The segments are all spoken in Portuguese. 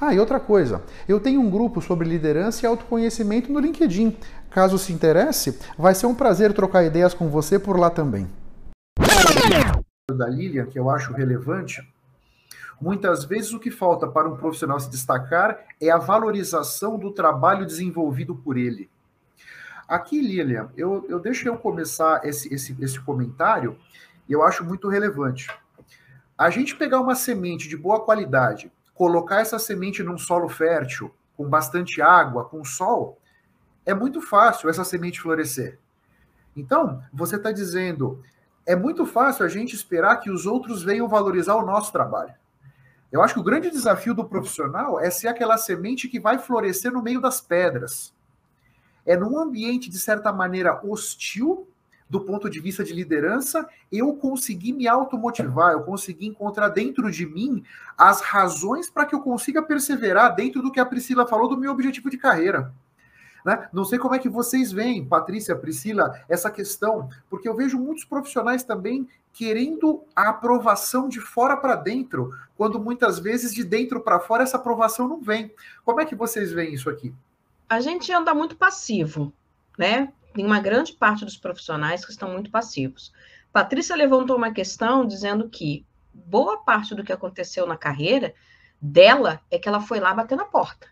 Ah, e outra coisa, eu tenho um grupo sobre liderança e autoconhecimento no LinkedIn. Caso se interesse, vai ser um prazer trocar ideias com você por lá também. Da Lilian, que eu acho relevante, muitas vezes o que falta para um profissional se destacar é a valorização do trabalho desenvolvido por ele. Aqui, Lilian, eu, eu deixo eu começar esse, esse, esse comentário eu acho muito relevante. A gente pegar uma semente de boa qualidade, colocar essa semente num solo fértil, com bastante água, com sol, é muito fácil essa semente florescer. Então, você está dizendo, é muito fácil a gente esperar que os outros venham valorizar o nosso trabalho. Eu acho que o grande desafio do profissional é ser aquela semente que vai florescer no meio das pedras. É num ambiente, de certa maneira, hostil, do ponto de vista de liderança, eu consegui me automotivar, eu consegui encontrar dentro de mim as razões para que eu consiga perseverar dentro do que a Priscila falou do meu objetivo de carreira. Né? Não sei como é que vocês veem, Patrícia, Priscila, essa questão, porque eu vejo muitos profissionais também querendo a aprovação de fora para dentro, quando muitas vezes de dentro para fora essa aprovação não vem. Como é que vocês veem isso aqui? A gente anda muito passivo, né? Tem uma grande parte dos profissionais que estão muito passivos. Patrícia levantou uma questão dizendo que boa parte do que aconteceu na carreira dela é que ela foi lá bater na porta.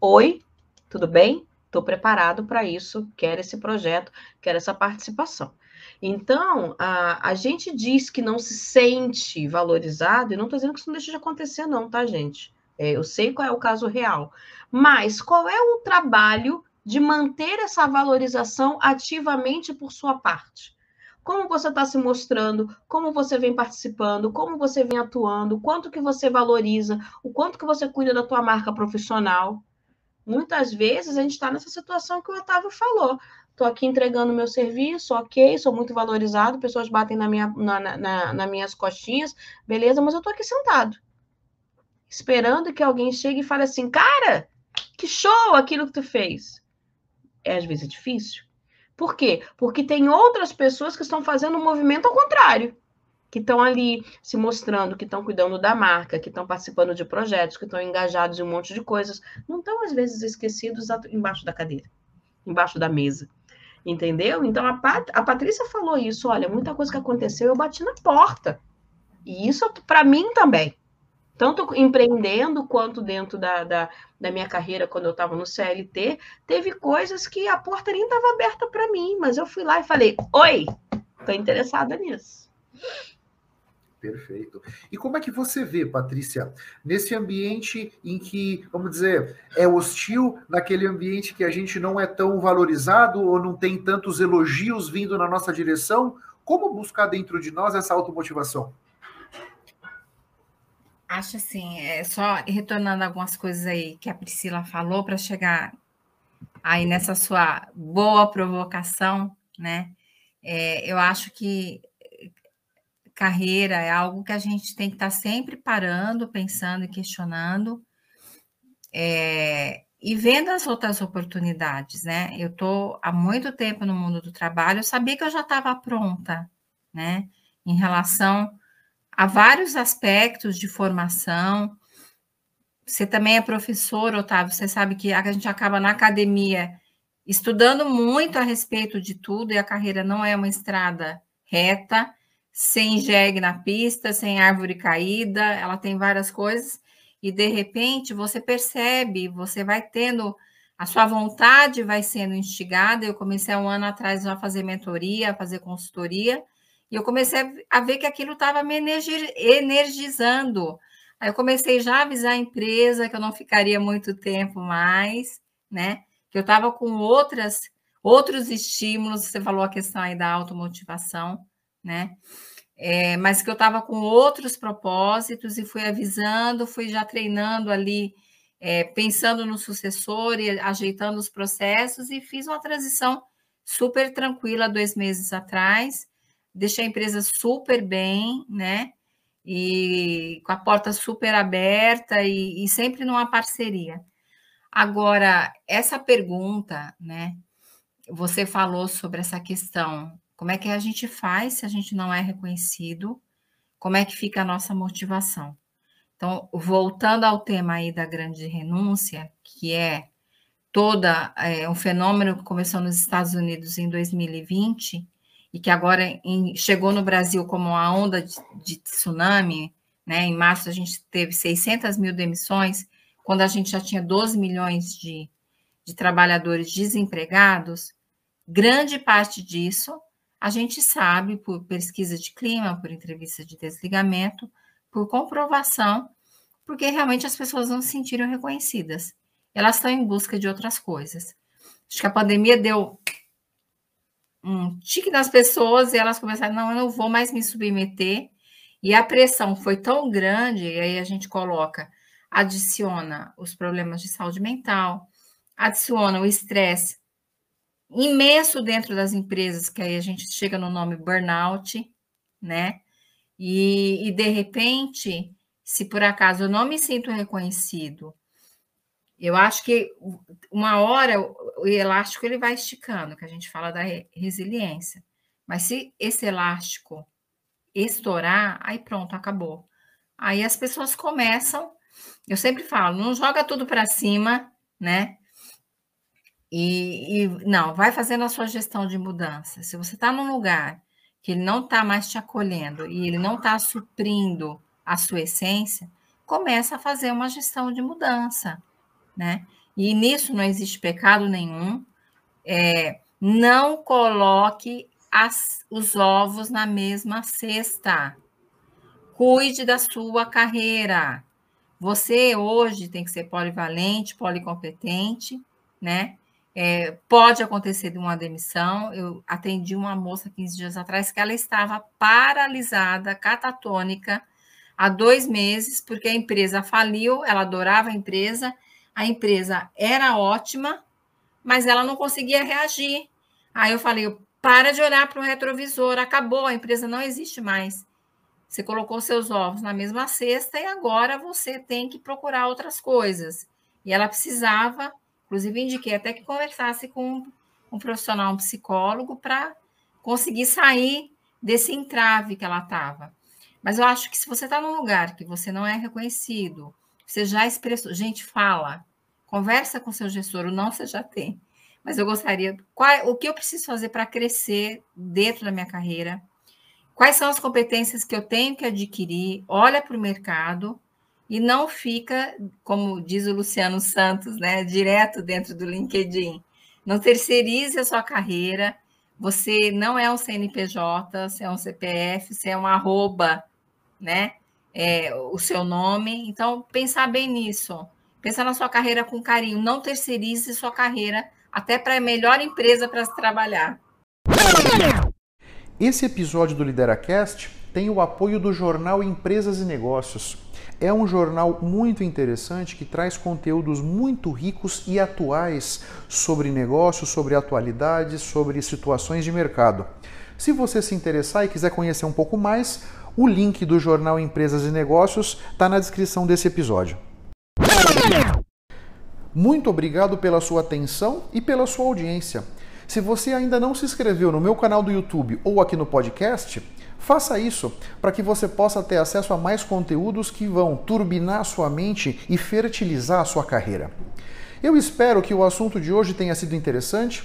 Oi, tudo bem? Estou preparado para isso, quero esse projeto, quero essa participação. Então, a, a gente diz que não se sente valorizado, e não estou dizendo que isso não deixa de acontecer, não, tá, gente? É, eu sei qual é o caso real. Mas qual é o trabalho de manter essa valorização ativamente por sua parte. Como você está se mostrando, como você vem participando, como você vem atuando, quanto que você valoriza, o quanto que você cuida da tua marca profissional. Muitas vezes a gente está nessa situação que o Otávio falou. Estou aqui entregando meu serviço, ok, sou muito valorizado, pessoas batem na minha, na, na, nas minhas costinhas, beleza, mas eu estou aqui sentado, esperando que alguém chegue e fale assim, cara, que show aquilo que tu fez é às vezes difícil. Por quê? Porque tem outras pessoas que estão fazendo um movimento ao contrário, que estão ali se mostrando, que estão cuidando da marca, que estão participando de projetos, que estão engajados em um monte de coisas, não estão às vezes esquecidos embaixo da cadeira, embaixo da mesa. Entendeu? Então a, Pat a Patrícia falou isso, olha, muita coisa que aconteceu, eu bati na porta. E isso para mim também tanto empreendendo quanto dentro da, da, da minha carreira, quando eu estava no CLT, teve coisas que a porta nem estava aberta para mim, mas eu fui lá e falei: Oi, estou interessada nisso. Perfeito. E como é que você vê, Patrícia, nesse ambiente em que, vamos dizer, é hostil, naquele ambiente que a gente não é tão valorizado ou não tem tantos elogios vindo na nossa direção, como buscar dentro de nós essa automotivação? Acho assim, é só retornando algumas coisas aí que a Priscila falou para chegar aí nessa sua boa provocação, né? É, eu acho que carreira é algo que a gente tem que estar tá sempre parando, pensando e questionando, é, e vendo as outras oportunidades, né? Eu estou há muito tempo no mundo do trabalho, eu sabia que eu já estava pronta, né? Em relação há vários aspectos de formação. Você também é professor, Otávio, você sabe que a gente acaba na academia estudando muito a respeito de tudo e a carreira não é uma estrada reta, sem jegue na pista, sem árvore caída, ela tem várias coisas. e de repente você percebe, você vai tendo a sua vontade vai sendo instigada. Eu comecei um ano atrás a fazer mentoria, a fazer consultoria, e eu comecei a ver que aquilo estava me energizando. Aí eu comecei já a avisar a empresa que eu não ficaria muito tempo mais, né? Que eu estava com outras outros estímulos. Você falou a questão aí da automotivação, né? É, mas que eu estava com outros propósitos e fui avisando, fui já treinando ali é, pensando no sucessor e ajeitando os processos, e fiz uma transição super tranquila dois meses atrás. Deixei a empresa super bem, né? E com a porta super aberta e, e sempre numa parceria. Agora, essa pergunta, né? Você falou sobre essa questão: como é que a gente faz se a gente não é reconhecido? Como é que fica a nossa motivação? Então, voltando ao tema aí da grande renúncia, que é toda é, um fenômeno que começou nos Estados Unidos em 2020 e que agora em, chegou no Brasil como uma onda de, de, tsunami, né? Em março a gente teve 600 mil demissões, quando a gente já tinha 12 milhões de, de trabalhadores desempregados. Grande parte disso a gente sabe por pesquisa de clima, por entrevista de desligamento, por comprovação, porque realmente as pessoas não se sentiram reconhecidas. Elas estão em busca de outras coisas. Acho que a pandemia deu um tique nas pessoas e elas começaram, não, eu não vou mais me submeter. E a pressão foi tão grande, e aí a gente coloca, adiciona os problemas de saúde mental, adiciona o estresse imenso dentro das empresas, que aí a gente chega no nome burnout, né? E, e, de repente, se por acaso eu não me sinto reconhecido, eu acho que uma hora o elástico ele vai esticando, que a gente fala da resiliência. Mas se esse elástico estourar, aí pronto, acabou. Aí as pessoas começam, eu sempre falo, não joga tudo para cima, né? E, e, não, vai fazendo a sua gestão de mudança. Se você está num lugar que ele não está mais te acolhendo e ele não está suprindo a sua essência, começa a fazer uma gestão de mudança, né? E nisso não existe pecado nenhum. É, não coloque as, os ovos na mesma cesta. Cuide da sua carreira. Você hoje tem que ser polivalente, policompetente, né? É, pode acontecer de uma demissão. Eu atendi uma moça 15 dias atrás que ela estava paralisada, catatônica, há dois meses, porque a empresa faliu, ela adorava a empresa, a empresa era ótima, mas ela não conseguia reagir. Aí eu falei: para de olhar para o retrovisor, acabou, a empresa não existe mais. Você colocou seus ovos na mesma cesta e agora você tem que procurar outras coisas. E ela precisava Inclusive, indiquei até que conversasse com um profissional, um psicólogo, para conseguir sair desse entrave que ela estava. Mas eu acho que se você está num lugar que você não é reconhecido, você já expressou, gente, fala, conversa com seu gestor, o não você já tem. Mas eu gostaria, qual, o que eu preciso fazer para crescer dentro da minha carreira? Quais são as competências que eu tenho que adquirir? Olha para o mercado e não fica, como diz o Luciano Santos, né, direto dentro do LinkedIn. Não terceirize a sua carreira. Você não é um CNPJ, você é um CPF, você é um arroba, né? É, o seu nome. Então, pensar bem nisso. Pensar na sua carreira com carinho. Não terceirize sua carreira até para a melhor empresa para se trabalhar. Esse episódio do LideraCast tem o apoio do jornal Empresas e Negócios. É um jornal muito interessante que traz conteúdos muito ricos e atuais sobre negócios, sobre atualidades, sobre situações de mercado. Se você se interessar e quiser conhecer um pouco mais, o link do jornal Empresas e Negócios está na descrição desse episódio. Muito obrigado pela sua atenção e pela sua audiência. Se você ainda não se inscreveu no meu canal do YouTube ou aqui no podcast, Faça isso para que você possa ter acesso a mais conteúdos que vão turbinar sua mente e fertilizar a sua carreira. Eu espero que o assunto de hoje tenha sido interessante.